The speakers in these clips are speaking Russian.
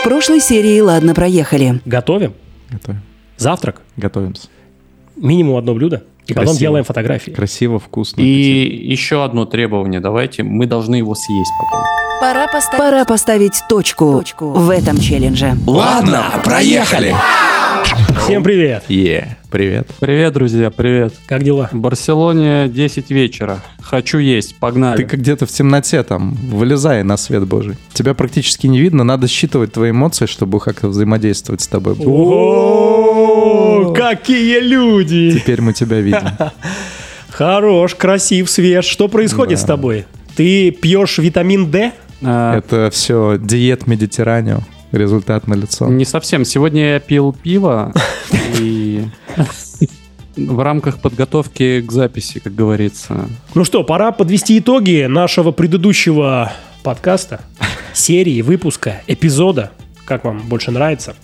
В прошлой серии «Ладно, проехали». Готовим? Готовим. Завтрак? Готовимся. Минимум одно блюдо. И потом Красиво. делаем фотографии. Красиво, вкусно. И еще одно требование. Давайте, мы должны его съесть потом. Пора поставить, Пора поставить точку, в этом челлендже. Ладно, проехали. Всем привет. Е, привет. Привет, друзья, привет. Как дела? В Барселоне 10 вечера. Хочу есть, погнали. Ты как где-то в темноте там, вылезай на свет божий. Тебя практически не видно, надо считывать твои эмоции, чтобы как-то взаимодействовать с тобой. О, какие люди! Теперь мы тебя видим. Хорош, красив, свеж. Что происходит Да. с тобой? Ты пьешь витамин D? А, Это все диет Медитеранио. Результат на лицо. Не совсем. Сегодня я пил пиво и в рамках подготовки к записи, как говорится. Ну что, пора подвести итоги нашего предыдущего подкаста, серии, выпуска, эпизода, как вам больше нравится.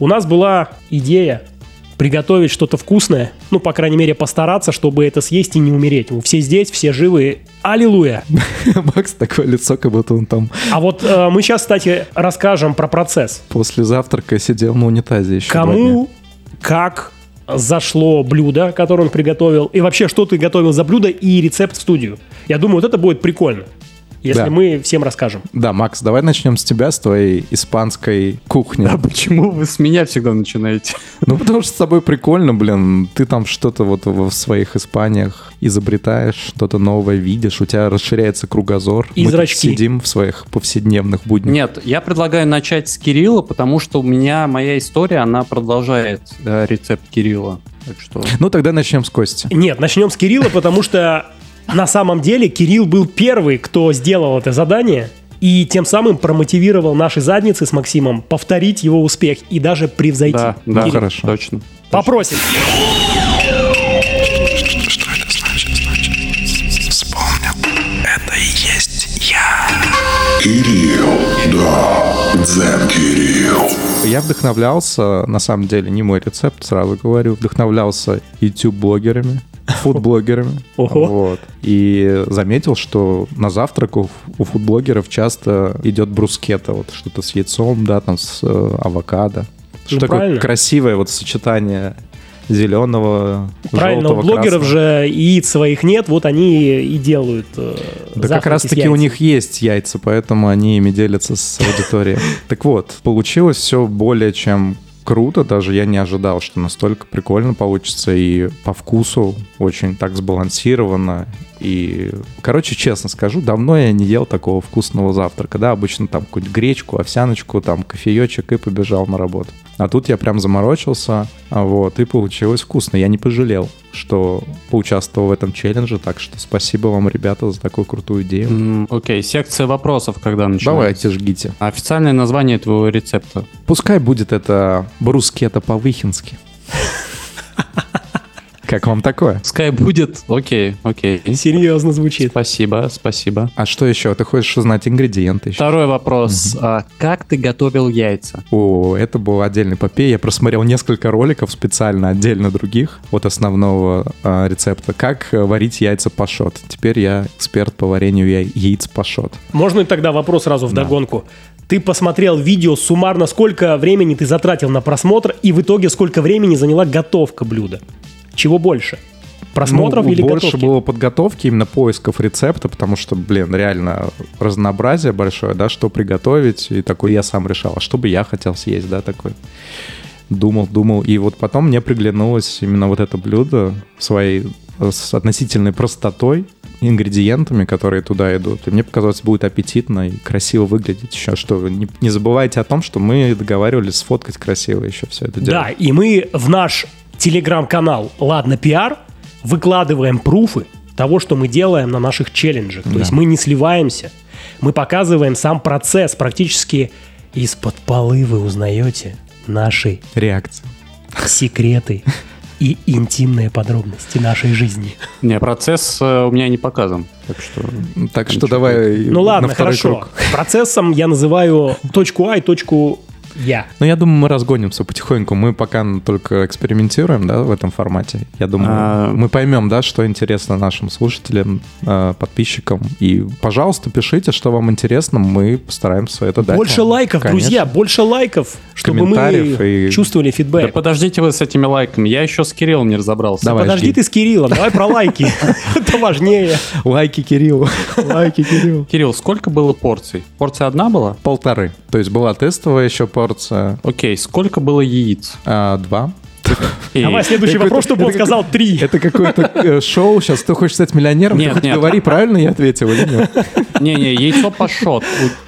У нас была идея приготовить что-то вкусное, ну, по крайней мере, постараться, чтобы это съесть и не умереть. Мы все здесь, все живы. Аллилуйя! Макс такое лицо, как будто он там А вот э, мы сейчас, кстати, расскажем про процесс. после завтрака сидел на унитазе еще. Кому, как зашло блюдо, которое он приготовил, и вообще, что ты готовил за блюдо и рецепт в студию. Я думаю, вот это будет прикольно, если Да. мы всем расскажем. Да, Макс, давай начнем с тебя, с твоей испанской кухни. А почему вы с меня всегда начинаете? Ну, потому что с тобой прикольно, блин. Ты там что-то вот в своих Испаниях изобретаешь, что-то новое видишь, у тебя расширяется кругозор. И Мы тут зрачки. сидим в своих повседневных буднях. Нет, я предлагаю начать с Кирилла, потому что у меня моя история, она продолжает э, рецепт Кирилла. Так что... Ну, тогда начнем с Кости. Нет, начнем с Кирилла, потому что на самом деле Кирилл был первый, кто сделал это задание, и тем самым промотивировал наши задницы с Максимом повторить его успех и даже превзойти. Да, да, Кирилл, хорошо. Точно. Попросим. Что это значит? Значит, вспомнил. Это и есть я. Кирилл, да, Дзен Кирилл. Я вдохновлялся, на самом деле, не мой рецепт, сразу говорю, вдохновлялся YouTube-блогерами, фудблогерами. Ого. Вот. И заметил, что на завтрак у, у фудблогеров часто идет брускета, вот что-то с яйцом, да, там с э, авокадо. Что Ну, такое правильно. красивое вот сочетание зеленого, Правильно, желтого, у блогеров красного. же яиц своих нет, вот они и делают э, Да как завтраки раз с таки у них есть яйца, поэтому они ими делятся с аудиторией. Так вот, получилось все более чем круто, даже я не ожидал, что настолько прикольно получится и по вкусу очень так сбалансировано. И, короче, честно скажу, давно я не ел такого вкусного завтрака, да, обычно там какую-нибудь гречку, овсяночку, там кофеечек и побежал на работу. А тут я прям заморочился, а вот, и получилось вкусно. Я не пожалел, что поучаствовал в этом челлендже, так что спасибо вам, ребята, за такую крутую идею. Окей, секция вопросов, когда начинается. Давайте, жгите. Официальное название твоего рецепта. Пускай будет это брускета по-выхински. Как вам такое? Пускай будет. Окей, окей. Серьезно звучит. Спасибо, спасибо. А что еще? Ты хочешь узнать ингредиенты еще? Второй вопрос. А, как ты готовил яйца? О, это был отдельный попей. Я просмотрел несколько роликов специально, отдельно других, от основного а, рецепта. Как э, варить яйца пашот. Теперь я эксперт по варенью яй- яиц пашот. Можно и тогда вопрос сразу в догонку. Ты посмотрел видео, суммарно сколько времени ты затратил на просмотр, и в итоге сколько времени заняла готовка блюда? Чего больше? Просмотров Ну, или больше готовки? было подготовки, именно поисков рецепта, потому что, блин, реально разнообразие большое, да, что приготовить, и такой я сам решал, а что бы я хотел съесть, да, такой. Думал, думал, и вот потом мне приглянулось именно вот это блюдо своей с относительной простотой, ингредиентами, которые туда идут. И мне показалось, будет аппетитно и красиво выглядеть еще. Что не, не забывайте о том, что мы договаривались сфоткать красиво еще все это дело. Да, и мы в наш телеграм-канал «Ладно, пиар» выкладываем пруфы того, что мы делаем на наших челленджах. То есть мы не сливаемся, мы показываем сам процесс. Практически из-под полы вы узнаете наши Реакция. секреты и интимные подробности нашей жизни. Не, процесс э, у меня не показан. Так что... Так что давай Ну на ладно, второй хорошо. круг. Процессом я называю точку А и точку я. Ну, я думаю, мы разгонимся потихоньку. Мы пока только экспериментируем, да, в этом формате. Я думаю, А- мы поймем, да, что интересно нашим слушателям, э, подписчикам. И, пожалуйста, пишите, что вам интересно. Мы постараемся это дать. Больше вам. лайков, Конечно. друзья, больше лайков, чтобы мы и- чувствовали Да фидбэк. подождите вы с этими лайками, я еще с Кириллом не разобрался. Давай, Подожди жди. ты с Кириллом, давай про лайки. Это важнее. Лайки Кириллу. Лайки Кириллу. Кирилл, сколько было порций? Порция одна была? Полторы. То есть была тестовая еще порция. Окей, сколько было яиц? а, два. Давай следующий вопрос, чтобы он сказал три. Это какое-то э, шоу. Сейчас ты хочешь стать миллионером? Нет, хоть говори, правильно я ответил или нет? Не-не, яйцо пашот.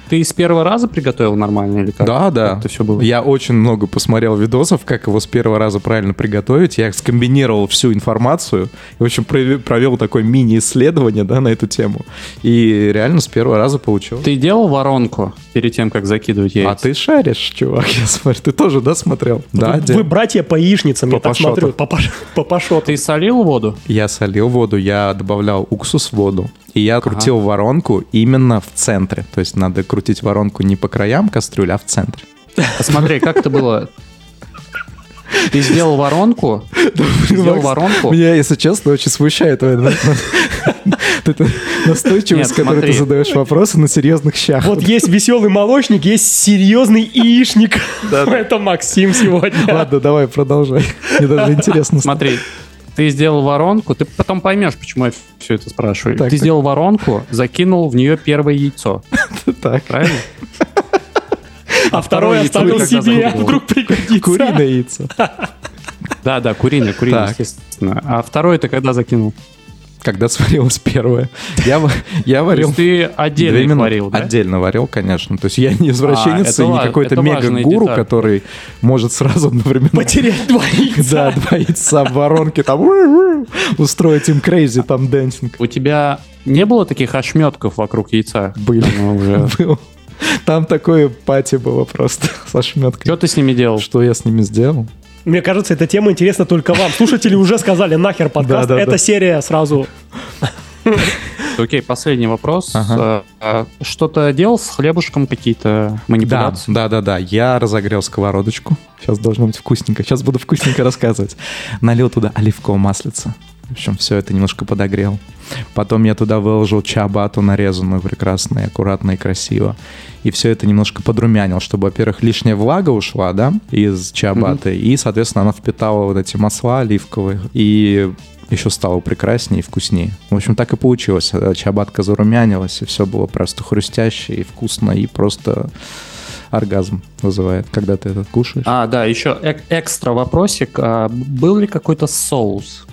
Ты с первого раза приготовил нормально или как? Да, да. Это все было? Я очень много посмотрел видосов, как его с первого раза правильно приготовить. Я скомбинировал всю информацию и, в общем, прове- провел такое мини-исследование, да, на эту тему. И реально с первого раза получил. Ты делал воронку перед тем, как закидывать яйца? А ты шаришь, чувак, я смотрю. Ты тоже, да, смотрел? Да, Вы братья по яичницам, я так смотрю. пашоту. Ты солил воду? Я солил воду, я добавлял уксус в воду, и я крутил воронку именно в центре. То есть надо крутить воронку не по краям кастрюли, а в центре. Посмотри, как это было. Ты сделал воронку, сделал воронку, Меня, если честно, очень смущает настойчивость, с Нет, которой ты задаешь вопросы на серьезных щах. Вот есть веселый молочник, есть серьезный яичник. Это Максим сегодня. Ладно, давай, продолжай. Мне даже интересно. смотри, ты сделал воронку, ты потом поймешь, почему я все это спрашиваю. Так, ты так. сделал воронку, закинул в нее первое яйцо, Так, правильно? А второй оставил себе, а вдруг пригодится. куриное яйцо. Да, да, куриное, куриное, Так. естественно. А второе ты когда закинул? Когда сварилось первое. Я, я То варил... есть ты отдельно варил, да? Отдельно варил, конечно. То есть я не извращенец это и не какой-то мега-гуру, который может сразу одновременно... Потерять два Да, яйца. два яйца в воронке, там устроить им crazy, там dancing. У тебя не было таких ошметков вокруг яйца? Были. Уже... Был. Там такое party было просто с ошметкой. Что ты с ними делал? Что я с ними сделал? Мне кажется, эта тема интересна только вам. Слушатели уже сказали, нахер подкаст. Да, да, Эта да. серия сразу... Окей, последний вопрос. Ага. А, а Что-то делал с хлебушком, какие-то Да, манипуляции? да, да, да. Я разогрел сковородочку. Сейчас должно быть вкусненько. Сейчас буду вкусненько рассказывать. Налил туда оливкового маслица. В общем, все это немножко подогрел. Потом я туда выложил чабату нарезанную прекрасно, и аккуратно и красиво. И все это немножко подрумянил, чтобы, во-первых, лишняя влага ушла, да, из чабаты. И, соответственно, она впитала вот эти масла оливковые. И еще стало прекраснее и вкуснее. В общем, так и получилось. Э, Чабатка зарумянилась, и все было просто хрустяще и вкусно, и просто оргазм вызывает, когда ты это кушаешь. А, да, еще эк- экстра вопросик. А был ли какой-то соус?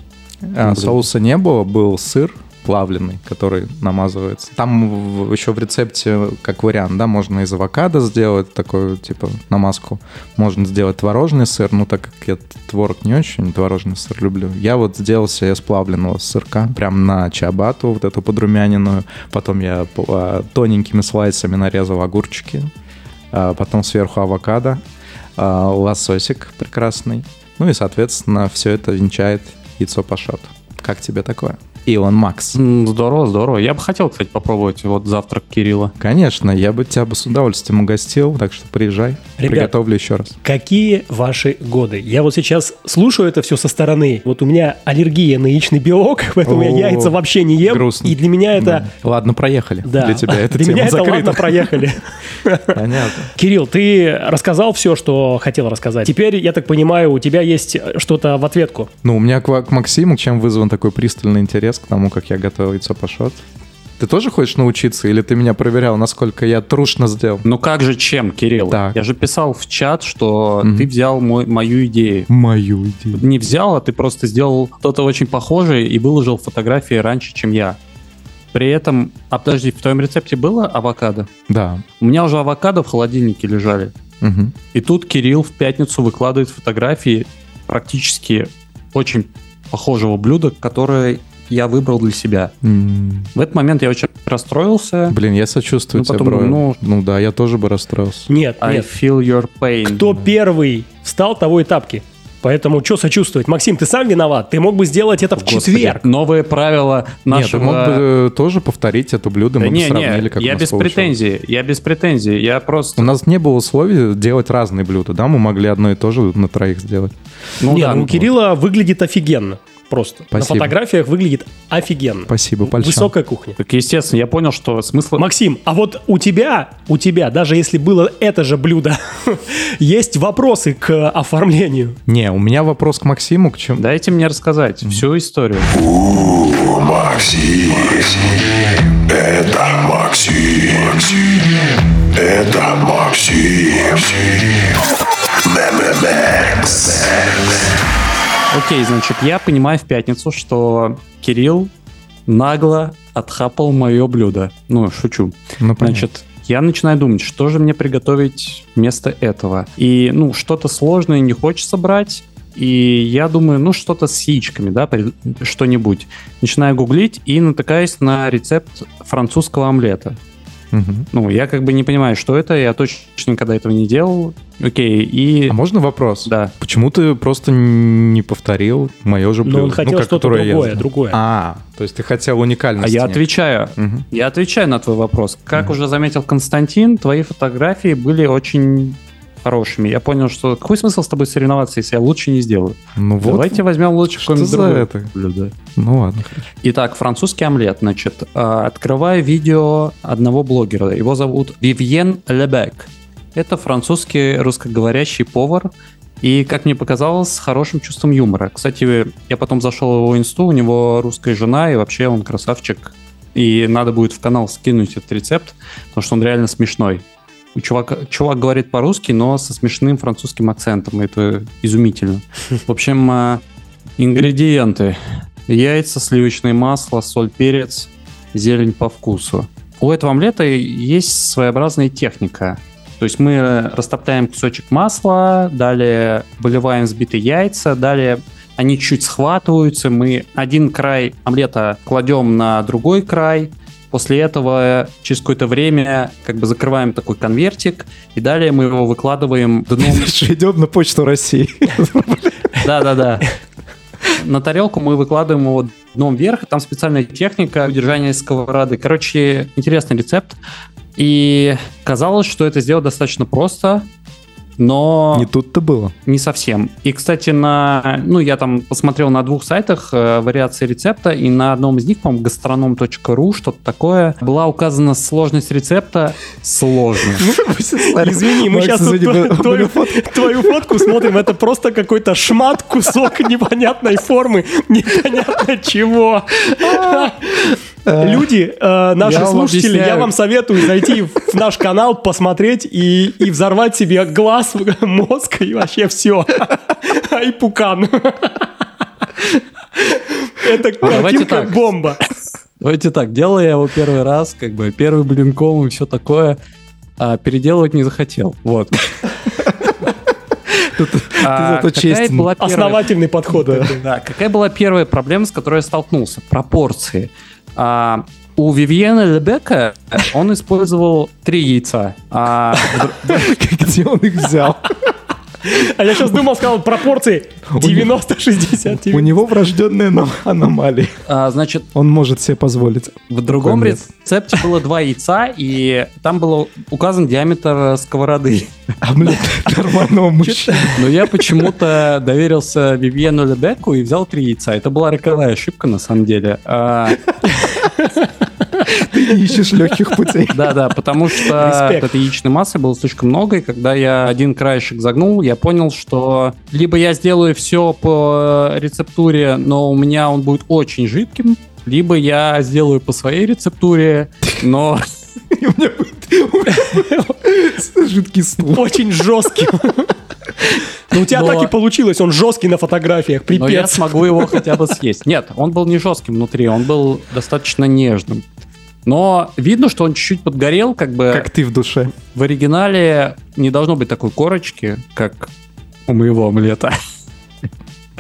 А, соуса не было, был сыр плавленый, который намазывается. Там в- еще в рецепте, как вариант, да, можно из авокадо сделать такую, типа, намазку. Можно сделать творожный сыр, ну, так как я творог не очень, творожный сыр люблю. Я вот сделал себе с плавленного сырка, прям на чабату, вот эту подрумяненную. Потом я а, тоненькими слайсами нарезал огурчики. А, Потом сверху авокадо, а, лососик прекрасный. Ну и, соответственно, все это венчает яйцо пашот. Как тебе такое? Илон Макс. Здорово, здорово. Я бы хотел, кстати, попробовать вот завтрак Кирилла. Конечно, я бы тебя бы с удовольствием угостил, так что приезжай, Ребят. приготовлю еще раз. Какие ваши годы? Я вот сейчас слушаю это все со стороны. Вот у меня аллергия на яичный белок, поэтому я О, яйца вообще не ем. грустно. И для меня это... Да. Ладно, проехали. Да, Для тебя эта для тема меня это закрыта. ладно, проехали. Понятно. Кирилл, ты рассказал все, что хотел рассказать. Теперь, я так понимаю, у тебя есть что-то в ответку. Ну, у меня к, к Максиму чем вызван такой пристальный интерес к тому, как я готовил яйцо пашот. Ты тоже хочешь научиться, или ты меня проверял, насколько я трушно сделал? Ну как же чем, Кирилл? Так. Я же писал в чат, что Мгм. ты взял мой, мою идею. Мою идею. Не взял, а ты просто сделал что-то очень похожее и выложил фотографии раньше, чем я. При этом, а подожди, в твоем рецепте было авокадо? Да. У меня уже авокадо в холодильнике лежали. Мгм. И тут Кирилл в пятницу выкладывает фотографии практически очень похожего блюда, которое я выбрал для себя. М. В этот момент я очень расстроился. Блин, я сочувствую Ну, тебе, потом, бро. ну- ну да, я тоже бы расстроился. Нет, I нет. feel your pain. Кто первый встал, того и тапки. Поэтому что сочувствовать? Максим, ты сам виноват. Ты мог бы сделать это в Господи, четверг. Новые правила Нет, нашего... ты мог бы э, тоже повторить это блюдо, Да мы бы не, сравнили, не, как у я нас без получилось. претензий, я без претензий, я просто... У нас не было условий делать разные блюда, да? Мы могли одно и то же на троих сделать. Ну Не, да, ну, ну, у Кирилла выглядит офигенно. Просто. Спасибо. На фотографиях выглядит офигенно. Спасибо, польщен. Высокая кухня. Так, естественно, я понял, что смысл... Максим, а вот у тебя, у тебя, даже если было это же блюдо, есть вопросы к оформлению. Не, у меня вопрос к Максиму, к чему... Дайте мне рассказать всю историю. Максим. Это Максим. Это Максим. Мемемекс. Окей, значит, я понимаю в пятницу, что Кирилл нагло отхапал мое блюдо. Ну, шучу. Ну, понятно. Значит, я начинаю думать, что же мне приготовить вместо этого. И, ну, что-то сложное не хочется брать. И я думаю, ну, что-то с яичками, да, что-нибудь. Начинаю гуглить и натыкаюсь на рецепт французского омлета. Ну, я как бы не понимаю, что это, я точно никогда этого не делал. Окей, и... А можно вопрос? Да. Почему ты просто не повторил мое же блюдо? Но он хотел как, что-то которое я другое, другое. А, то есть ты хотел А уникальности. я отвечаю. Мгм. Я отвечаю на твой вопрос. Как уже заметил Константин, твои фотографии были очень хорошими. Я понял, что какой смысл с тобой соревноваться, если я лучше не сделаю? Ну вот. Давайте возьмем лучше Что за другое это? блюдо. Ну ладно. Итак, французский омлет. Значит, э, открываю видео одного блогера. Его зовут Вивьен Лебек. Это французский русскоговорящий повар. И, как мне показалось, с хорошим чувством юмора. Кстати, я потом зашел в его инсту, у него русская жена, и вообще он красавчик. И надо будет в канал скинуть этот рецепт, потому что он реально смешной. У чувака, чувак говорит по-русски, но со смешным французским акцентом. Это изумительно. В общем, э, ингредиенты. Яйца, сливочное масло, соль, перец, зелень по вкусу. У этого омлета есть своеобразная техника. То есть мы э, растопляем кусочек масла, далее выливаем взбитые яйца, далее они чуть схватываются, мы один край омлета кладем на другой край, после этого через какое-то время как бы закрываем такой конвертик, и далее мы его выкладываем дном Идем на почту России. да-да-да. На тарелку мы выкладываем его дном вверх, там специальная техника удержания сковороды. Короче, интересный рецепт. И казалось, что это сделать достаточно просто, но Не тут-то было. не совсем. И, кстати, на, ну, я там посмотрел на двух сайтах э, вариации рецепта, и на одном из них, по-моему, gastronom.ru, что-то такое, была указана сложность рецепта сложная. Извини, мы сейчас твою, твою фотку смотрим, это просто какой-то шмат, кусок непонятной формы, непонятно чего. Люди, э, наши Я вам слушатели, я объясняю. вам советую зайти в наш канал, посмотреть и, и взорвать себе глаз, мозг и вообще все. И пукан. Это Давайте картинка так. бомба. Давайте так, делал я его первый раз, как бы первый блинком и все такое, а переделывать не захотел. Вот. А зато какая честен. была первая- Основательный подход. Да, какая была первая проблема, с которой я столкнулся? Пропорции. А, у Вивьена Лебека он использовал три яйца. А, Где он их взял? А я сейчас думал, сказал пропорции 90-60. У него врожденная но- аномалия. а, значит, Он может себе позволить. в другом рецепте было два яйца, и там был указан диаметр сковороды. Омлет нормального мужчины. Но я почему-то доверился Вивьену Лебеку и взял три яйца. Это была роковая ошибка, на самом деле. Ты ищешь легких путей. Да-да, потому что этой яичной массы было слишком много, и когда я один краешек загнул, я понял, что либо я сделаю все по рецептуре, но у меня он будет очень жидким, либо я сделаю по своей рецептуре, но И у меня будет жидкий стул. Очень жестким. Ну, у тебя Но- так и получилось, он жесткий на фотографиях, но я припец. смогу его хотя бы съесть. Нет, он был не жестким внутри, он был достаточно нежным. Но видно, что он чуть-чуть подгорел, как бы Как ты в душе. в оригинале не должно быть такой корочки, как у моего омлета.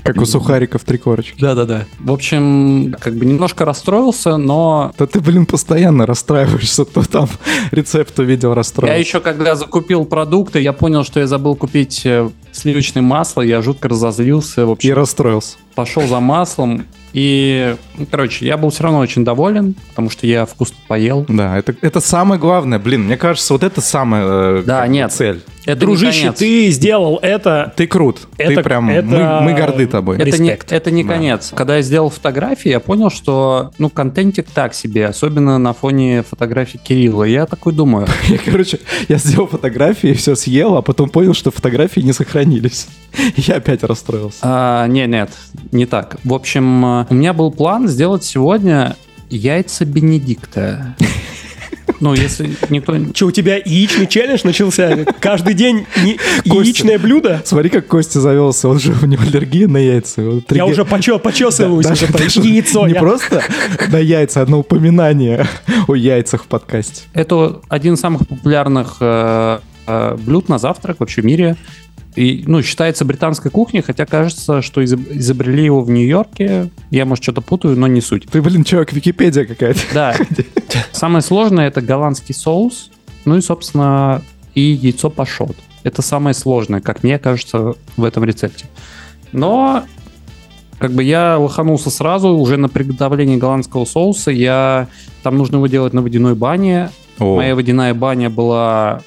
Как у сухариков три корочки. Да-да-да. В общем, как бы немножко расстроился, но Да ты, блин, постоянно расстраиваешься, кто там рецепт увидел я расстроился. еще когда закупил продукты, я понял, что я забыл купить э, сливочное масло, я жутко разозлился, в И общем, расстроился. пошел за маслом, и, ну, короче, я был все равно очень доволен, потому что я вкусно поел. Да, это, это самое главное. Блин, мне кажется, вот это самая э, Да, нет. цель. Это не Дружище, конец. ты сделал это. Ты крут. Это- ты прям... это- Мы, мы горды тобой. Это не, Респект. это не Да. конец. Когда я сделал фотографии, я понял, что ну контентик так себе, особенно на фоне фотографий Кирилла. Я такой думаю, Я, короче, я сделал фотографии, все съел, а потом понял, что фотографии не сохранились. Я опять расстроился. а, не, нет, не так. В общем, у меня был план сделать сегодня яйца Бенедикта. Ну, если никто... Что, у тебя яичный челлендж начался? Каждый день не- Костя. яичное блюдо? Смотри, как Костя завелся, он же у него аллергия на яйца. Вот Я уже почё- почесываюсь. Даже- уже, даже яйцо. Не я- просто на яйца, одно упоминание о яйцах в подкасте. Это один из самых популярных э, э, блюд на завтрак вообще в мире. И, ну, считается британской кухней, хотя кажется, что изоб- изобрели его в Нью-Йорке. Я, может, что-то путаю, но не суть. Ты, блин, чувак, Википедия какая-то. Да. Самое сложное это голландский соус, ну и, собственно, и яйцо пашот. Это самое сложное, как мне кажется, в этом рецепте. Но как бы я лоханулся сразу уже на приготовление голландского соуса. Я там нужно его делать на водяной бане. О, Моя водяная баня была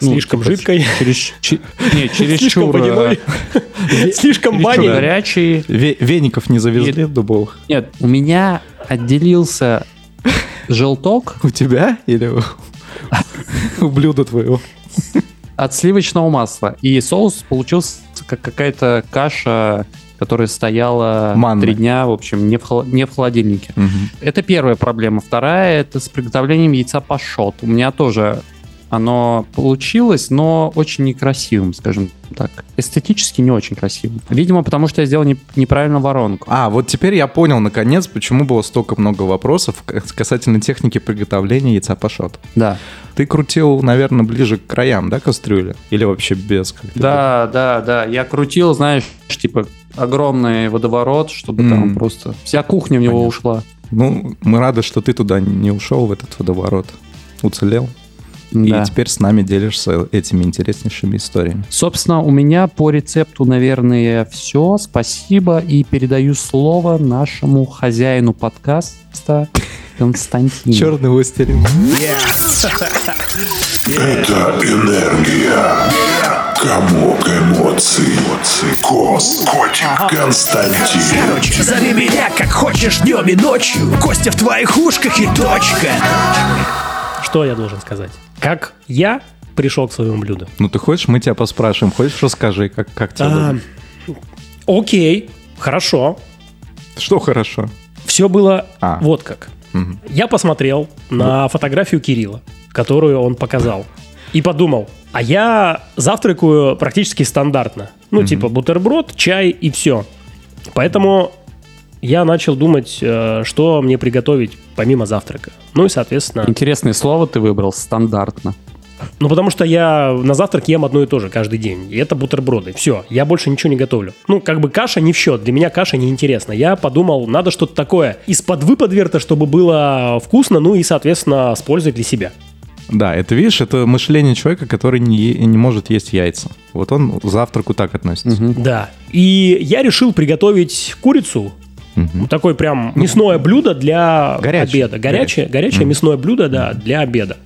ну, Слишком типа, жидкой. Через, чи- не, Слишком чересчур, э. Слишком баней. горячий. ве- веников не завезли дубовых? Нет, у меня отделился желток У тебя или у, блюда твоего? от сливочного масла. И соус получился как какая-то каша, которая стояла Манна. три дня, в общем, не в, холо- не в холодильнике. Мгм. Это первая проблема. Вторая — это с приготовлением яйца пашот. У меня тоже оно получилось, но очень некрасивым, скажем так. Эстетически не очень красивым. Видимо, потому что я сделал не- неправильно воронку. А, вот теперь я понял, наконец, почему было столько много вопросов касательно техники приготовления яйца пашот. Да. Ты крутил, наверное, ближе к краям, да, кастрюли? Или вообще без? как ты Да, да, да. Я крутил, знаешь, типа огромный водоворот, чтобы М. там просто вся кухня в него Понятно. ушла. Ну, мы рады, что ты туда не ушел, в этот водоворот. Уцелел. Да. И теперь с нами делишься этими интереснейшими историями. Собственно, у меня по рецепту, наверное, все. Спасибо. И передаю слово нашему хозяину подкаста Константину. Черный властелин. Это энергия. Комок эмоций. Кос. Котик. Константин. Короче, зови меня как хочешь днем и ночью Костя в твоих ушках и точка Что я должен сказать? Как я пришел к своему блюду? Ну, ты хочешь, мы тебя поспрашиваем. Хочешь, расскажи, как, как тебе А? Окей, хорошо. Что хорошо? Все было А. вот как. Мгм. Я посмотрел на фотографию Кирилла, которую он показал, и подумал, а я завтракаю практически стандартно. Ну, типа бутерброд, чай и все. Поэтому я начал думать, э, что мне приготовить помимо завтрака. Ну и, соответственно, Интересное слово ты выбрал, стандартно. ну потому что я на завтрак ем одно и то же каждый день. И это бутерброды. Все, я больше ничего не готовлю. Ну, как бы каша не в счет. Для меня каша неинтересна. Я подумал, надо что-то такое из-под выподверта, чтобы было вкусно, ну и, соответственно, с пользой для себя. Да, это, видишь, это мышление человека, который не, не может есть яйца. Вот он к завтраку так относится. Да. И я решил приготовить курицу. Мгм. Такое прям мясное блюдо для Горячее. обеда. Горячее, горячее мясное блюдо, да, для обеда.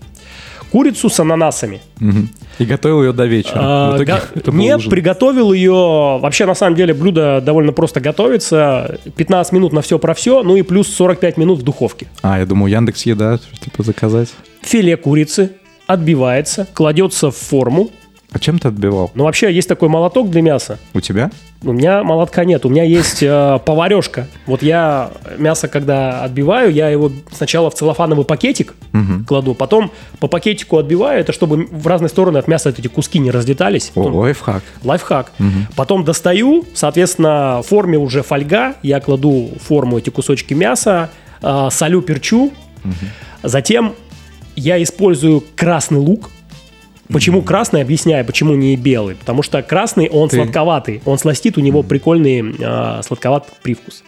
Курицу с ананасами. Мгм. И готовил ее до вечера. А, В итоге га- это был Не, ужин. приготовил ее. Вообще, на самом деле, блюдо довольно просто готовится. 15 минут на все про все, ну и плюс 45 минут в духовке. А, я думаю, Яндекс еда, типа заказать. Филе курицы отбивается, кладется в форму. А чем ты отбивал? Ну, вообще, есть такой молоток для мяса. У тебя? У меня молотка нет, у меня есть э, поварешка. Вот я мясо, когда отбиваю, я его сначала в целлофановый пакетик Мгм. кладу, потом по пакетику отбиваю, это чтобы в разные стороны от мяса эти куски не разлетались. О, Ну, лайфхак. Лайфхак. Потом достаю, соответственно, в форме уже фольга. Я кладу в форму эти кусочки мяса, а, солю, перчу. Затем я использую красный лук. Почему красный, объясняю, почему не белый. Потому что красный, он Ты- сладковатый. Он сластит, у него прикольный э, сладковатый привкус.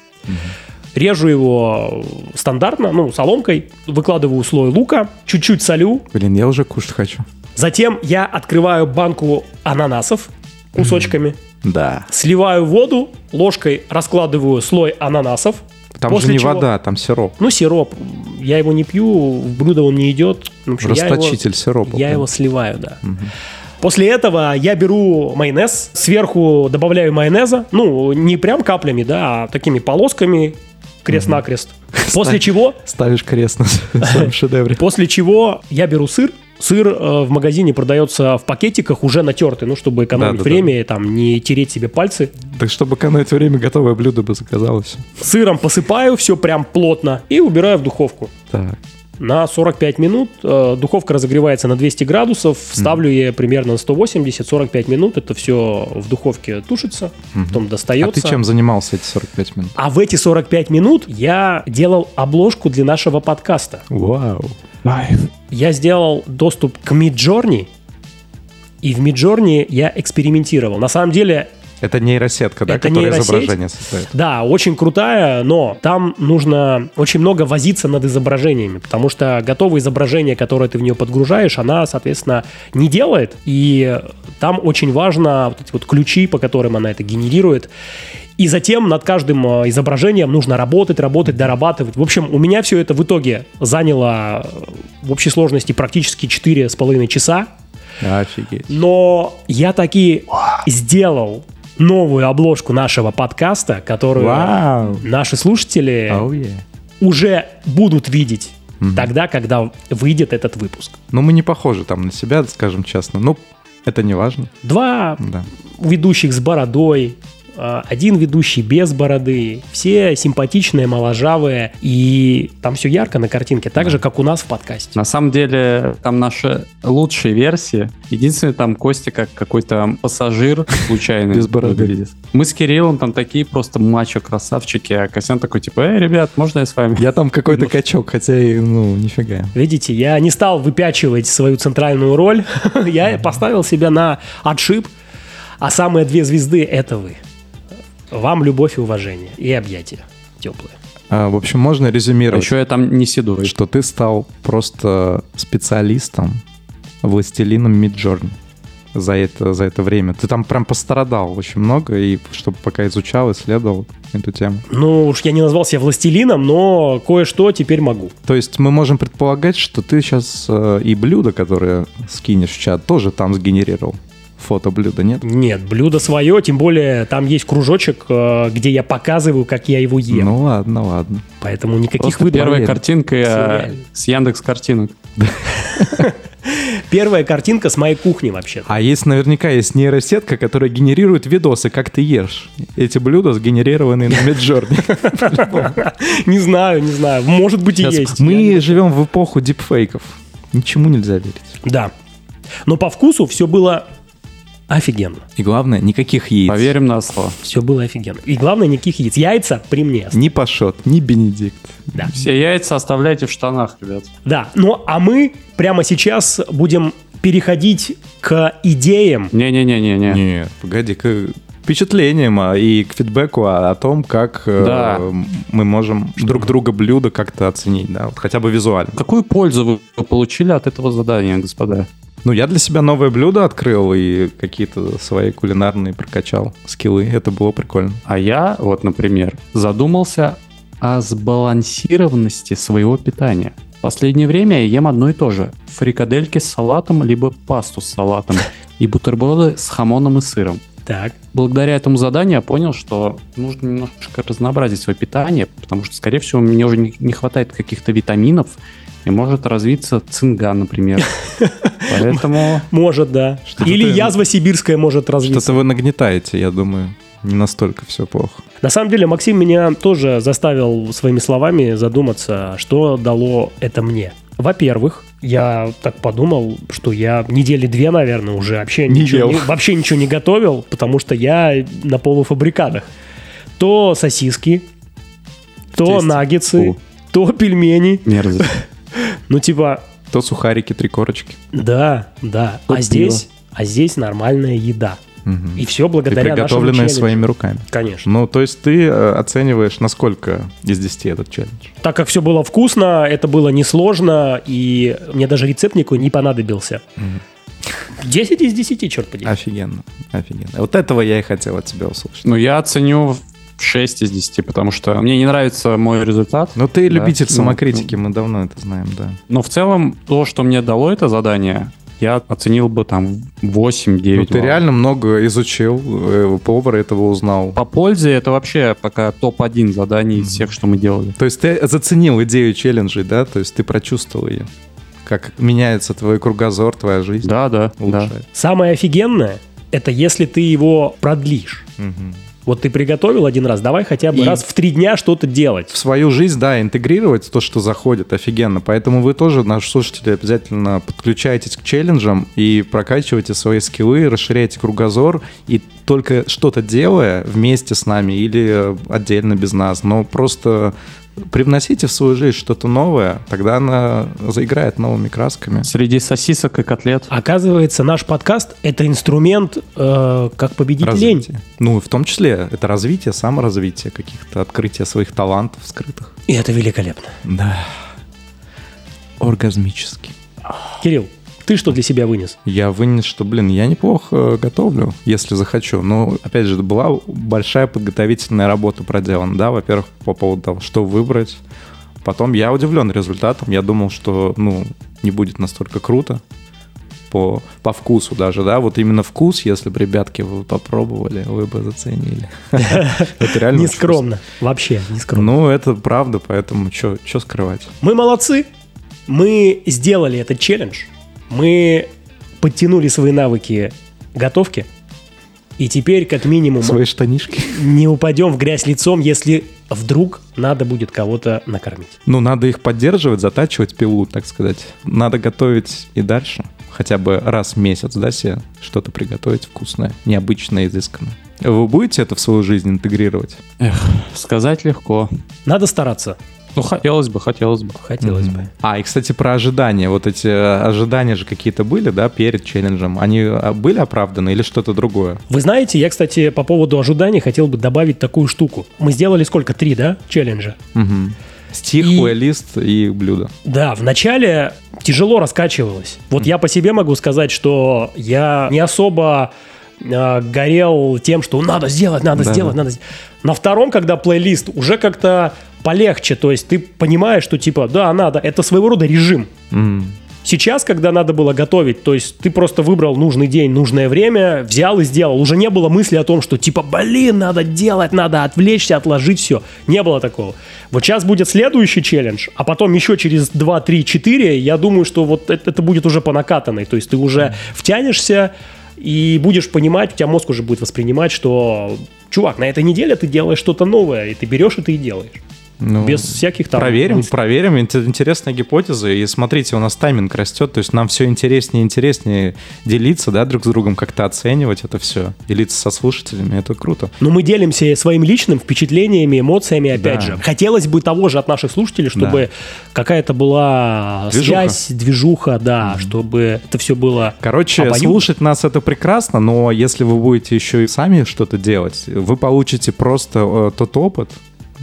Режу его стандартно, ну, соломкой, выкладываю слой лука, чуть-чуть солю, Блин, я уже кушать хочу. затем я открываю банку ананасов кусочками, Да. сливаю воду, ложкой раскладываю слой ананасов. Там после же не чего- вода, там сироп. Ну, сироп. Я его не пью, в блюдо он не идет. В общем, я его- Расточитель сиропа. Я прям. его сливаю, да. После этого я беру майонез, сверху добавляю майонеза, ну, не прям каплями, да, а такими полосками, крест-накрест. После чего, Ставишь крест на своем шедевре. после чего я беру сыр. Сыр э, в магазине продается в пакетиках уже натертый, ну, чтобы экономить Да-да-да. время и там не тереть себе пальцы. Так чтобы это время готовое блюдо бы заказалось. Сыром посыпаю все прям плотно и убираю в духовку. Так. на 45 минут. Э, Духовка разогревается на 200 градусов. Ставлю я примерно на 180, 45 минут. Это все в духовке тушится, потом А достается. ты чем занимался эти 45 минут? А в эти 45 минут я делал обложку для нашего подкаста. Вау. Я сделал доступ к Midjourney, и в Midjourney я экспериментировал. На самом деле, Это нейросетка, да, Это которая нейросеть? изображение создает? да, очень крутая, но там нужно очень много возиться над изображениями, потому что готовое изображение, которое ты в нее подгружаешь, она, соответственно, не делает, и там очень важно вот эти вот ключи, по которым она это генерирует. И затем над каждым э, изображением нужно работать, работать, дорабатывать. В общем, у меня все это в итоге заняло э, в общей сложности практически 4,5 часа. Офигеть. Но я таки сделал новую обложку нашего подкаста, которую Вау. наши слушатели Оу, е. уже будут видеть тогда, когда выйдет этот выпуск. Ну, мы не похожи там на себя, скажем честно. Ну, это не важно. Два Да. ведущих с бородой, один ведущий без бороды, все симпатичные, моложавые, и там все ярко на картинке, так же, как у нас в подкасте. На самом деле, там наши лучшие версии. Единственное, там Костя как какой-то пассажир случайный. Без бороды. выглядит. Мы с Кириллом там такие просто мачо-красавчики, а Костян такой, типа, эй, ребят, можно я с вами? Я там какой-то качок, хотя и, ну, нифига. Видите, я не стал выпячивать свою центральную роль, я поставил себя на отшиб, а самые две звезды — это вы. Вам любовь и уважение, и объятия теплые. А, в общем, можно резюмировать, еще я там не седой. что ты стал просто специалистом, властелином Миджорни за это, за это время. Ты там прям пострадал очень много, и чтобы пока изучал, исследовал эту тему. Ну уж я не назвал себя властелином, но кое-что теперь могу. То есть мы можем предполагать, что ты сейчас и блюдо, которое скинешь в чат, тоже там сгенерировал. Фото блюда, нет? Нет, блюдо свое, тем более там есть кружочек, э, где я показываю, как я его ем. Ну ладно, ладно. Поэтому никаких Просто выборов. первая нет. картинка э, Сериально. с Яндекс картинок. Первая картинка с моей кухни вообще. А есть наверняка есть нейросетка, которая генерирует видосы, как ты ешь. Эти блюда сгенерированы на Миджорни. Не знаю, не знаю. Может быть и есть. Я Мы живем в эпоху дипфейков. Ничему нельзя верить. Да. Но по вкусу все было офигенно. И главное, никаких яиц. Поверим на слово. Все было офигенно. И главное, никаких яиц. Яйца при мне. Ни Пашот, ни Бенедикт. Да. Все яйца оставляйте в штанах, ребят. Да. Ну, а мы прямо сейчас будем переходить к идеям. Не-не-не-не-не. Нет, погоди, к впечатлениям а, и к фидбэку о, о том, как э, Да. мы можем друг друга блюда как-то оценить, да, вот хотя бы визуально. Какую пользу вы получили от этого задания, господа? Ну, я для себя новое блюдо открыл и какие-то свои кулинарные прокачал скиллы. Это было прикольно. А я, вот, например, задумался о сбалансированности своего питания. В последнее время я ем одно и то же. Фрикадельки с салатом, либо пасту с салатом. И бутерброды с хамоном и сыром. Так. Благодаря этому заданию я понял, что нужно немножко разнообразить свое питание, потому что, скорее всего, мне уже не, не хватает каких-то витаминов, и может развиться цинга, например. Поэтому Может, да. Что-то Или ты- язва сибирская может развиться. Что-то вы нагнетаете, я думаю. Не настолько все плохо. На самом деле, Максим меня тоже заставил своими словами задуматься, что дало это мне. Во-первых, я так подумал, что я недели две, наверное, уже вообще, Не ничего, ел. не- вообще ничего не готовил, потому что я на полуфабрикатах. То сосиски, то Тесть. наггетсы, Фу. то пельмени. мерзость. Ну, типа, Кто сухарики, три корочки. Да, да. Тут а здесь, а здесь нормальная еда. Мгм. И все И благодаря нашему приготовленное своими руками. Конечно. Ну, то есть ты э, оцениваешь, насколько из 10 этот челлендж? Так как все было вкусно, это было несложно, и мне даже рецепт никакой не понадобился. 10 из 10, черт подери. Офигенно, офигенно. Вот этого я и хотел от тебя услышать. Ну, я оценю 6 из 10, потому что мне не нравится мой результат. Ну, ты Да. любитель Ну, самокритики, мы давно это знаем, да. Но в целом, то, что мне дало это задание, я оценил бы там 8-9 Ну, ты баллов. реально много изучил, э, повар этого узнал. По пользе это вообще пока топ-1 заданий из всех, что мы делали. То есть ты заценил идею челленджей, да? То есть ты прочувствовал ее. Как меняется твой кругозор, твоя жизнь. Да, да, да. улучшает. Самое офигенное, это если ты его продлишь. Мгм. Вот ты приготовил один раз, давай хотя бы И- раз в три дня что-то делать. В свою жизнь, да, интегрировать то, что заходит, офигенно. Поэтому вы тоже, наши слушатели, обязательно подключайтесь к челленджам и прокачивайте свои скиллы, расширяйте кругозор. И только что-то делая вместе с нами или э, отдельно без нас, но просто привносите в свою жизнь что-то новое, тогда она заиграет новыми красками. Среди сосисок и котлет. Оказывается, наш подкаст это инструмент, э, как победить лень. Развитие. Ну, и в том числе это развитие, саморазвитие каких-то, открытие своих талантов скрытых. И это великолепно. Да. Оргазмический. Кирилл, ты что для себя вынес? Я вынес, что, блин, я неплохо готовлю, если захочу. Но, опять же, была большая подготовительная работа проделана, да, во-первых, по поводу того, что выбрать. Потом я удивлен результатом. Я думал, что, ну, не будет настолько круто по, по вкусу даже, да. Вот именно вкус, если бы, ребятки, вы попробовали, вы бы заценили. Это реально Не очень скромно. Вообще не скромно. Ну, это правда, поэтому что скрывать? Мы молодцы. Мы сделали этот челлендж. Мы подтянули свои навыки готовки. И теперь, как минимум, Свои штанишки. не упадем в грязь лицом, если вдруг надо будет кого-то накормить. Ну, надо их поддерживать, затачивать пилу, так сказать. Надо готовить и дальше. Хотя бы раз в месяц, да, себе что-то приготовить вкусное, необычное, изысканное. Вы будете это в свою жизнь интегрировать? Сказать легко. Надо стараться. Ну, хотелось бы, хотелось бы. Хотелось бы. А, и, кстати, про ожидания. Вот эти э, ожидания же какие-то были, да, перед челленджем. Они а, были оправданы или что-то другое? Вы знаете, я, кстати, по поводу ожиданий хотел бы добавить такую штуку. Мы сделали сколько? Три, да, челленджа? Мгм. Стих, И- плейлист и блюдо. Да, вначале тяжело раскачивалось. Вот я по себе могу сказать, что я не особо э, горел тем, что надо сделать, надо Да. сделать, надо. с- На втором, когда плейлист, уже как-то полегче. То есть ты понимаешь, что типа, да, надо. Это своего рода режим. М. Сейчас, когда надо было готовить, то есть ты просто выбрал нужный день, нужное время, взял и сделал. Уже не было мысли о том, что типа, блин, надо делать, надо отвлечься, отложить все. Не было такого. Вот сейчас будет следующий челлендж, а потом еще через 2, 3, 4, я думаю, что вот это, это будет уже по накатанной. То есть ты уже втянешься и будешь понимать, у тебя мозг уже будет воспринимать, что, чувак, на этой неделе ты делаешь что-то новое, и ты берешь это и делаешь. Ну, Без всяких там... Проверим, проверим. Инте- Интересная гипотеза. И смотрите, у нас тайминг растет, то есть нам все интереснее и интереснее делиться, да, друг с другом, как-то оценивать это все, делиться со слушателями. Это круто. Но мы делимся своим личным впечатлениями, эмоциями, опять Да. же. Хотелось бы того же от наших слушателей, чтобы какая-то была Движуха. связь, движуха, да, чтобы это все было... Короче, Обоюдно. слушать нас это прекрасно, но если вы будете еще и сами что-то делать, вы получите просто э, тот опыт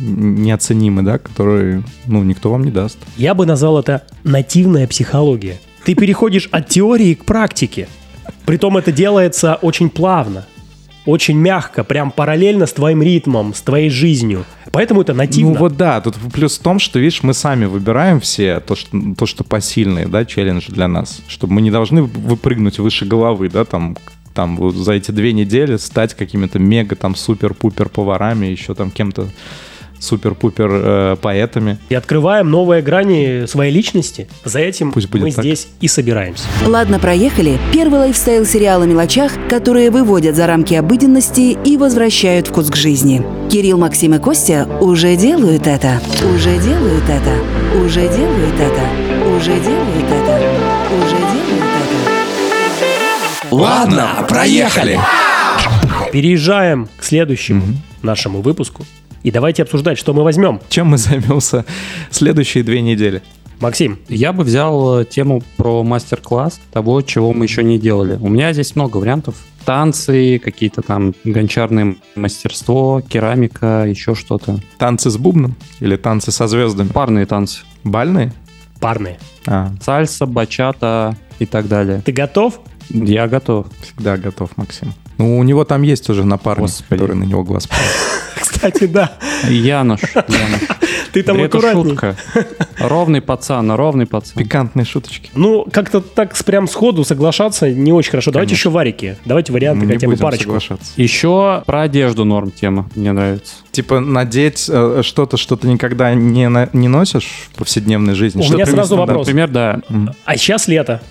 неоценимый, да, который, ну, никто вам не даст. Я бы назвал это нативная психология. Ты переходишь от теории к практике. Притом это делается очень плавно, очень мягко, прям параллельно с твоим ритмом, с твоей жизнью. Поэтому это нативно. Ну вот да, тут плюс в том, что, видишь, мы сами выбираем все то, что, то, что посильные, да, челленджи для нас, чтобы мы не должны выпрыгнуть выше головы, да, там, там за эти две недели стать какими-то мега там супер-пупер поварами, еще там кем-то супер-пупер э, поэтами. И открываем новые грани своей личности. За этим Пусть будет мы так. здесь и собираемся. Ладно, проехали. Первый лайфстайл-сериал о мелочах, которые выводят за рамки обыденности и возвращают вкус к жизни. Кирилл, Максим и Костя уже делают это. Уже делают это. Уже делают это. Уже делают это. Уже делают это. Ладно, проехали. Переезжаем к следующему нашему выпуску. И давайте обсуждать, что мы возьмем. Чем мы займемся следующие две недели? Максим, Я бы взял э, тему про мастер-класс того, чего мы еще не делали. У меня здесь много вариантов. Танцы, какие-то там гончарное мастерство, керамика, еще что-то. Танцы с бубном или танцы со звездами? Парные танцы. Бальные? парные. А, Сальса, бачата и так далее. Ты готов? Я готов. всегда готов, Максим. Ну, у него там есть уже напарник, Господи. который на него глаз. Кстати, да. Януш, Януш. Ты там Это шутка. Ровный пацан, ровный пацан. Пикантные шуточки. Ну, как-то так с- прям сходу соглашаться не очень хорошо. Давайте еще варики. Давайте варианты хотя бы парочку. Еще про одежду норм тема. Мне нравится. Типа надеть э, что-то, что ты никогда не, носишь в повседневной жизни. У меня сразу вопрос. Например, да. А сейчас лето.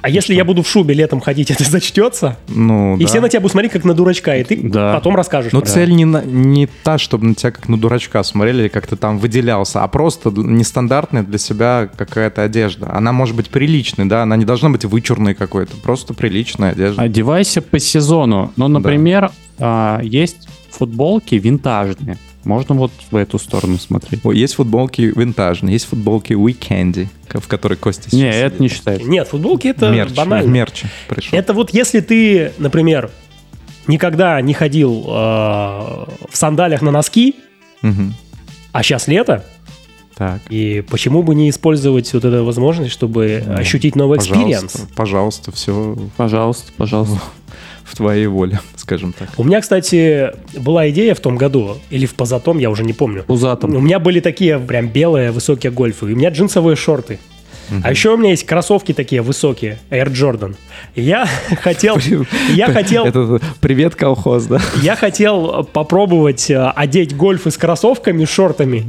А если я буду в шубе летом ходить, это зачтется? Ну, И да. все на тебя будут смотреть как на дурачка, и ты Да. потом расскажешь. Ну, про это. цель не, на- не та, чтобы на тебя как на дурачка смотрели, или как ты там выделялся, а просто нестандартная для себя какая-то одежда. Она может быть приличной, да, она не должна быть вычурной какой-то, просто приличная одежда. Одевайся по сезону. Ну, например, а, есть футболки винтажные. Можно вот в эту сторону смотреть. Есть футболки винтажные, есть футболки Weekendy, в которой Костя Не, это не считается. Нет, футболки это мерч, банально. в мерче пришел. Это вот если ты, например, никогда не ходил э, в сандалях на носки, Мгм. а сейчас лето, Так, и почему бы не использовать вот эту возможность, чтобы ощутить новый experience? пожалуйста, пожалуйста, все Пожалуйста, пожалуйста. В твоей воле, скажем так. У меня, кстати, была идея в том году, или в позатом, я уже не помню. В позатом. меня были такие прям белые высокие гольфы, и у меня джинсовые шорты. А еще у меня есть кроссовки такие высокие, Air Jordan. И я хотел, я хотел, Это привет, колхоз, да? я хотел попробовать э, одеть гольфы с кроссовками, шортами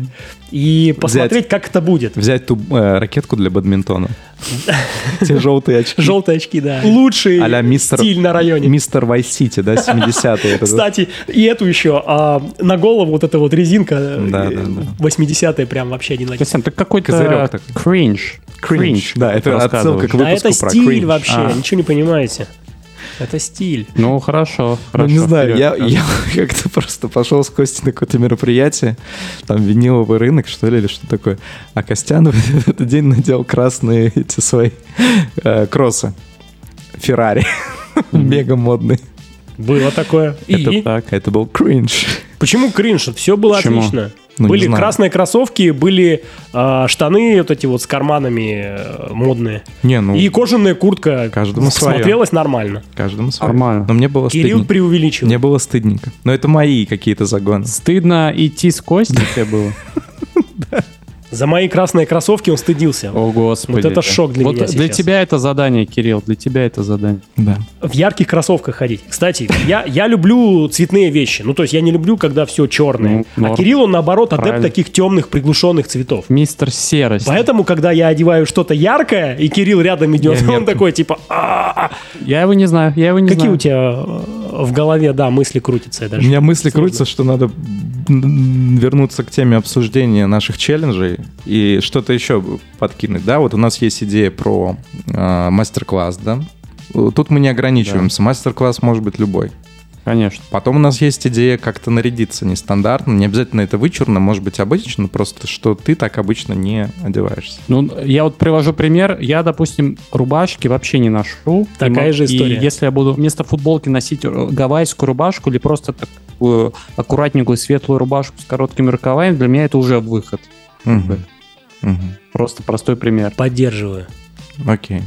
и посмотреть, как это будет. Взять ту э, ракетку для бадминтона. Те желтые очки. Желтые очки, да. Лучший мистер... стиль на районе. Мистер Вайс Сити, да, 70-е. это, да? Кстати, и эту еще, а, на голову вот эта вот резинка, Да, э, да, да. 80-е прям вообще один лайк. Костян, ты какой-то кринж. Кринж. Да, это отсылка к Да выпуску это про стиль кринж. вообще, А. ничего не понимаете. Это стиль. Ну, хорошо. Ну, хорошо, не знаю, вперед. я, я как-то просто пошел с Костей на какое-то мероприятие, там виниловый рынок, что ли, или что такое. А Костян в этот день надел красные эти свои э, кроссы. Феррари. Мега модный. Было такое. Это И так, это был кринж. почему кринж? Все было Почему? отлично. Ну, были красные кроссовки, были а, штаны вот эти вот с карманами э, модные. Не, ну, И кожаная куртка Каждому свое. смотрелась нормально. каждому свое. Нормально. Но мне было Кирилл стыдненько. преувеличил. Мне было стыдненько. Но это мои какие-то загоны. Стыдно идти с Костей тебе было? За мои красные кроссовки он стыдился. О, Господи. Вот это шок для Вот меня Для сейчас. тебя это задание, Кирилл, для тебя это задание. Да. В ярких кроссовках ходить. Кстати, я, я люблю цветные вещи. Ну, то есть я не люблю, когда все черное. Ну, а. Кирилл, он наоборот, адепт Правильно. таких темных, приглушенных цветов. Мистер Серость. Поэтому, когда я одеваю что-то яркое, и Кирилл рядом идет, Я он такой, типа, «А-а-а». Я его не знаю, я его не какие знаю. у тебя э, в голове, да, мысли крутятся? Я У меня мысли сложно. крутятся, что надо вернуться к теме обсуждения наших челленджей и что-то еще подкинуть. Да, вот у нас есть идея про э, мастер-класс, да. Тут мы не ограничиваемся. Мастер-класс может быть любой. Конечно. Потом у нас есть идея как-то нарядиться нестандартно. Не обязательно это вычурно, может быть обычно, просто что ты так обычно не одеваешься. Ну, я вот привожу пример. Я, допустим, рубашки вообще не ношу. Такая И же история. И если я буду вместо футболки носить гавайскую рубашку или просто такую аккуратненькую светлую рубашку с короткими рукавами, для меня это уже выход. Мгм. Мгм. Просто простой пример. Поддерживаю. Окей.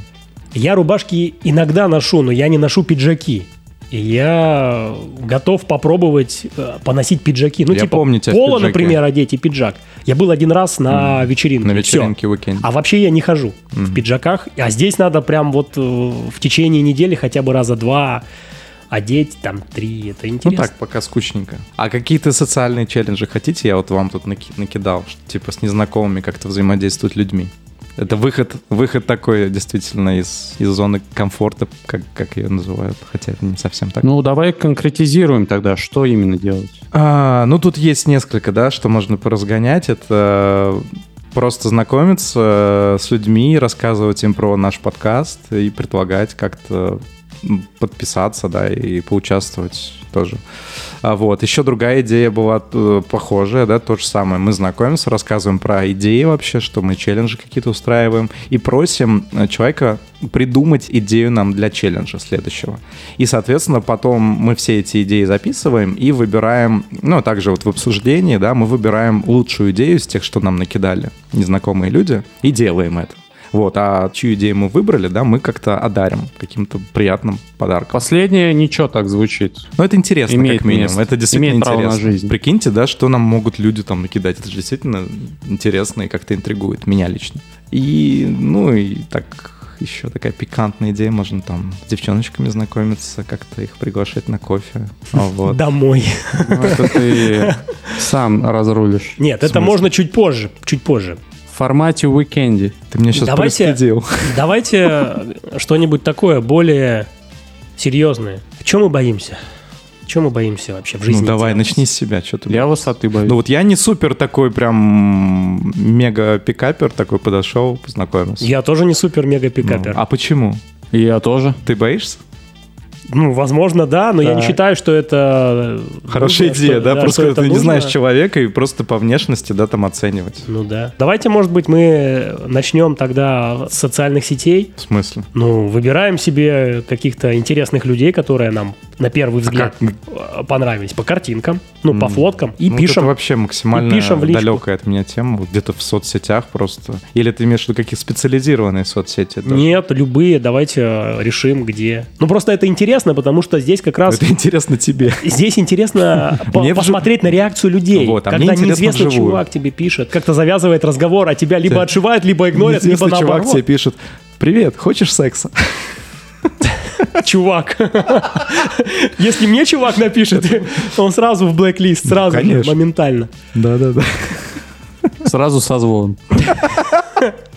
Я рубашки иногда ношу, но я не ношу пиджаки. И я готов попробовать э, поносить пиджаки. Ну, Я типа, помню тебя в поло, например, одеть и пиджак. Я был один раз на вечеринке. На вечеринке уикенд. А вообще я не хожу в пиджаках. А здесь надо прям вот э, в течение недели хотя бы раза два одеть, там, три. Это Ну интересно. так, пока скучненько. А какие-то социальные челленджи хотите? Я вот вам тут наки- накидал, что типа с незнакомыми как-то взаимодействовать людьми. Это выход, выход такой действительно из, из зоны комфорта, как, как ее называют, хотя это не совсем так. Ну, давай конкретизируем тогда, что именно делать. А, ну, тут есть несколько, да, что можно поразгонять. Это просто знакомиться с людьми, рассказывать им про наш подкаст и предлагать как-то подписаться, да, и поучаствовать тоже. А вот, еще другая идея была э, похожая, да, то же самое. Мы знакомимся, рассказываем про идеи вообще, что мы челленджи какие-то устраиваем, и просим э, человека придумать идею нам для челленджа следующего. И, соответственно, потом мы все эти идеи записываем и выбираем, ну, а также вот в обсуждении, да, мы выбираем лучшую идею из тех, что нам накидали незнакомые люди, и делаем это. Вот, а чью идею мы выбрали, да, мы как-то одарим каким-то приятным подарком. Последнее ничего так звучит. Ну, это интересно, Имеет как минимум. место. Это действительно Имеет право на интересно. жизнь. Прикиньте, да, что нам могут люди там накидать. Это же действительно интересно и как-то интригует меня лично. И, ну, и так еще такая пикантная идея, можно там с девчоночками знакомиться, как-то их приглашать на кофе. А Вот. Домой. Ну, Это ты сам разрулишь. Нет, это можно чуть позже, чуть позже. В формате уикенде. Ты меня сейчас Давайте- пристыдил. Давайте что-нибудь такое более серьезное. Чего мы боимся? Чего мы боимся вообще в жизни? Ну, давай, делать? начни с себя, что ты Я высоты боюсь. Ну вот я не супер такой прям мега пикапер такой подошел, познакомился. Я тоже не супер-мега-пикапер. Ну, а почему? И я тоже. Ты боишься? Ну, возможно, да, но я не Так. считаю, что это... Хорошая нужно, идея, что- да? Просто когда это ты не нужно. знаешь человека и просто по внешности, да, там оценивать. Ну да. Давайте, может быть, мы начнем тогда с социальных сетей. В смысле? Ну, выбираем себе каких-то интересных людей, которые нам на первый взгляд э, понравились по картинкам, ну, по фоткам, и Ну, вот пишем. Это вообще максимально и пишем в личку. далекая от меня тема. Вот где-то в соцсетях просто. Или ты имеешь в виду какие специализированные соцсети? тоже? Нет, любые, давайте э, решим, где. Ну, просто это интересно, потому что здесь как раз... Это интересно тебе. Здесь интересно посмотреть на реакцию людей. Вот, а когда неизвестный чувак тебе пишет, как-то завязывает разговор, а тебя либо отшивают, либо игнорят, либо Неизвестный чувак наоборот. тебе пишет, привет, хочешь секса? Чувак. Если мне чувак напишет, он сразу в блэк-лист, сразу моментально. Да-да-да. Сразу созвон.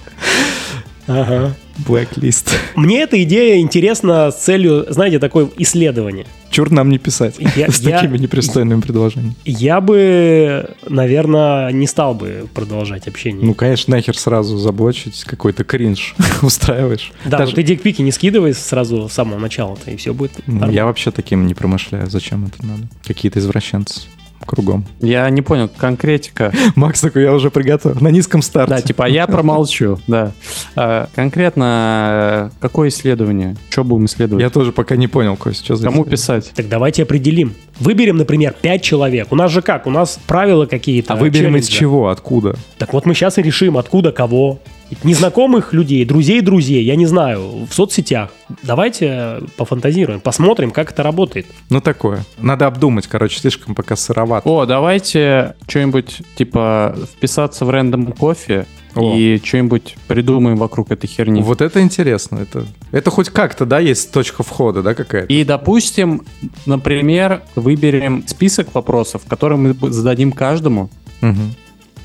Ага. Blacklist. Мне эта идея интересна с целью, знаете, такое исследование. Чур нам не писать Я- с я- такими непристойными предложениями. Я бы, наверное, не стал бы продолжать общение. Ну, конечно, нахер сразу заблочить, какой-то кринж устраиваешь. да, Даже- но ты дикпики не скидывай сразу с самого начала-то, и все будет Ну, нормально. Я вообще таким не промышляю. Зачем это надо? Какие-то извращенцы кругом. Я не понял, конкретика. Макс такой, я уже приготовил. На низком старте. Да, типа, а я промолчу, да. А, Конкретно, э, какое исследование? Что будем исследовать? Я тоже пока не понял, Кость, что за... Кому писать? Так давайте определим. Выберем, например, 5 человек. У нас же как? У нас правила какие-то. А выберем из челленджа. чего? Откуда? Так вот мы сейчас и решим, откуда кого. Незнакомых людей, друзей друзей, я не знаю, в соцсетях. Давайте пофантазируем, посмотрим, как это работает. Ну, такое. Надо обдумать, короче, слишком пока сыровато. О, давайте что-нибудь, типа, вписаться в рандом кофе О. и что-нибудь придумаем вокруг этой херни. Вот это интересно. Это, это хоть как-то, да, есть точка входа, да, какая-то? И, допустим, например, выберем список вопросов, которые мы зададим каждому, Мгм.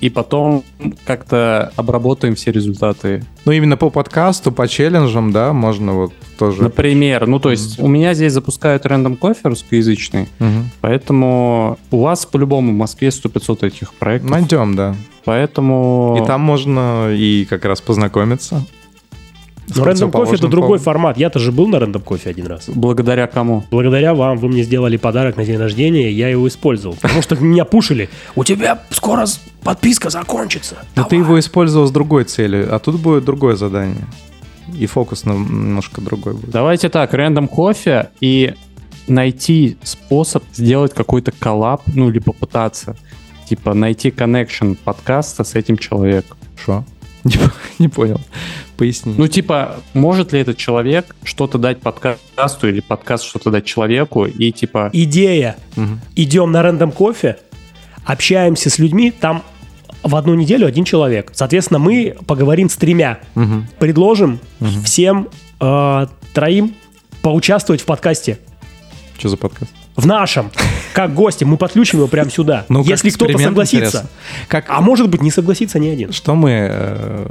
И потом как-то обработаем все результаты. Ну, именно по подкасту, по челленджам, да, можно вот тоже... Например, ну то есть у меня здесь запускают рандом кофе русскоязычный, Мгм. поэтому у вас по-любому в Москве 100-500 этих проектов. Найдем, да. Поэтому... И там можно и как раз познакомиться. С Но рандом кофе это другой полом. формат. Я-то же был на рандом кофе один раз. Благодаря кому? Благодаря вам вы мне сделали подарок на день рождения, я его использовал. Потому что меня пушили. У тебя скоро подписка закончится. Но ты его использовал с другой целью, а тут будет другое задание. И фокус немножко другой будет. Давайте так, random coffee и найти способ сделать какой-то collab, ну или попытаться. Типа найти connection подкаста с этим человеком. Что? Не, не понял. Поясни. Ну, типа, может ли этот человек что-то дать подкасту или подкаст что-то дать человеку и типа... Идея. Мгм. Идем на рандом кофе, общаемся с людьми, там в одну неделю один человек. Соответственно, мы поговорим с тремя. Мгм. Предложим всем э, троим поучаствовать в подкасте. Что за подкаст? В нашем. Как гости. Мы подключим его прямо сюда. Ну, Если кто-то согласится. интересно. Как, А может быть, не согласится ни один. Что мы э,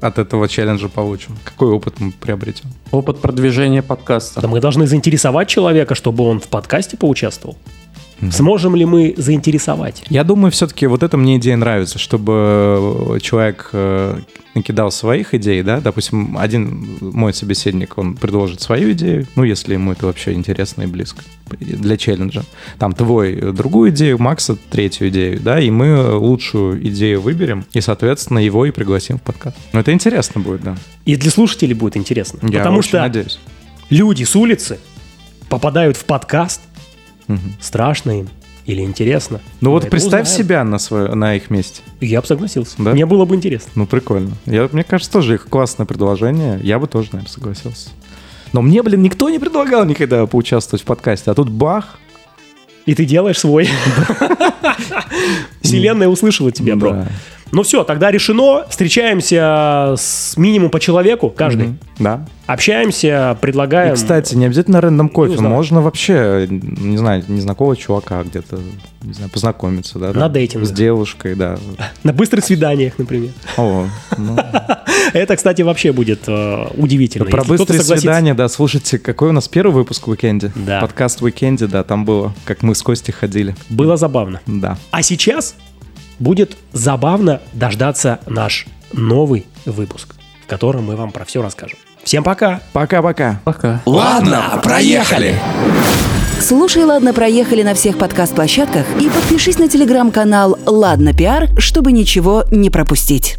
от этого челленджа получим? Какой опыт мы приобретем? Опыт продвижения подкаста. Да мы должны заинтересовать человека, чтобы он в подкасте поучаствовал. Сможем ли мы заинтересовать? Я думаю, все-таки вот эта мне идея нравится, чтобы человек э, накидал своих идей, да, допустим, один мой собеседник, он предложит свою идею, ну, если ему это вообще интересно и близко для челленджа. Там твой э, другую идею, Макса третью идею, да, и мы лучшую идею выберем, и, соответственно, его и пригласим в подкаст. Ну, это интересно будет, да. И для слушателей будет интересно. Я потому что надеюсь. люди с улицы попадают в подкаст, Страшно им или интересно. Ну вот представь узнаем. себя на, свое, на их месте. Я бы согласился. Да? Мне было бы интересно. Ну, прикольно. Я, мне кажется, тоже их классное предложение. Я бы тоже, наверное, согласился. Но мне, блин, никто не предлагал никогда поучаствовать в подкасте. А тут бах. И ты делаешь свой. Вселенная услышала тебя, бро. Да. Ну все, тогда решено. Встречаемся с минимум по человеку, каждый. Мгм. Да. Общаемся, предлагаем. И, кстати, не обязательно рандом кофе. узнавать. Можно вообще, не знаю, незнакомого чувака где-то, не знаю, познакомиться, да. На дейтинге. С девушкой, да. На быстрых свиданиях, например. О, ну, Это, кстати, вообще будет э, удивительно. Про быстрые свидания, да, слушайте, какой у нас первый выпуск в уикенде? Да. Подкаст в уикенде, да, там было, как мы с Костей ходили. Было забавно. Да. А сейчас будет забавно дождаться наш новый выпуск, в котором мы вам про все расскажем. Всем пока! Пока-пока. Пока. Ладно, проехали. Слушай, ладно, проехали на всех подкаст-площадках и подпишись на телеграм-канал «Ладно, пиар», чтобы ничего не пропустить.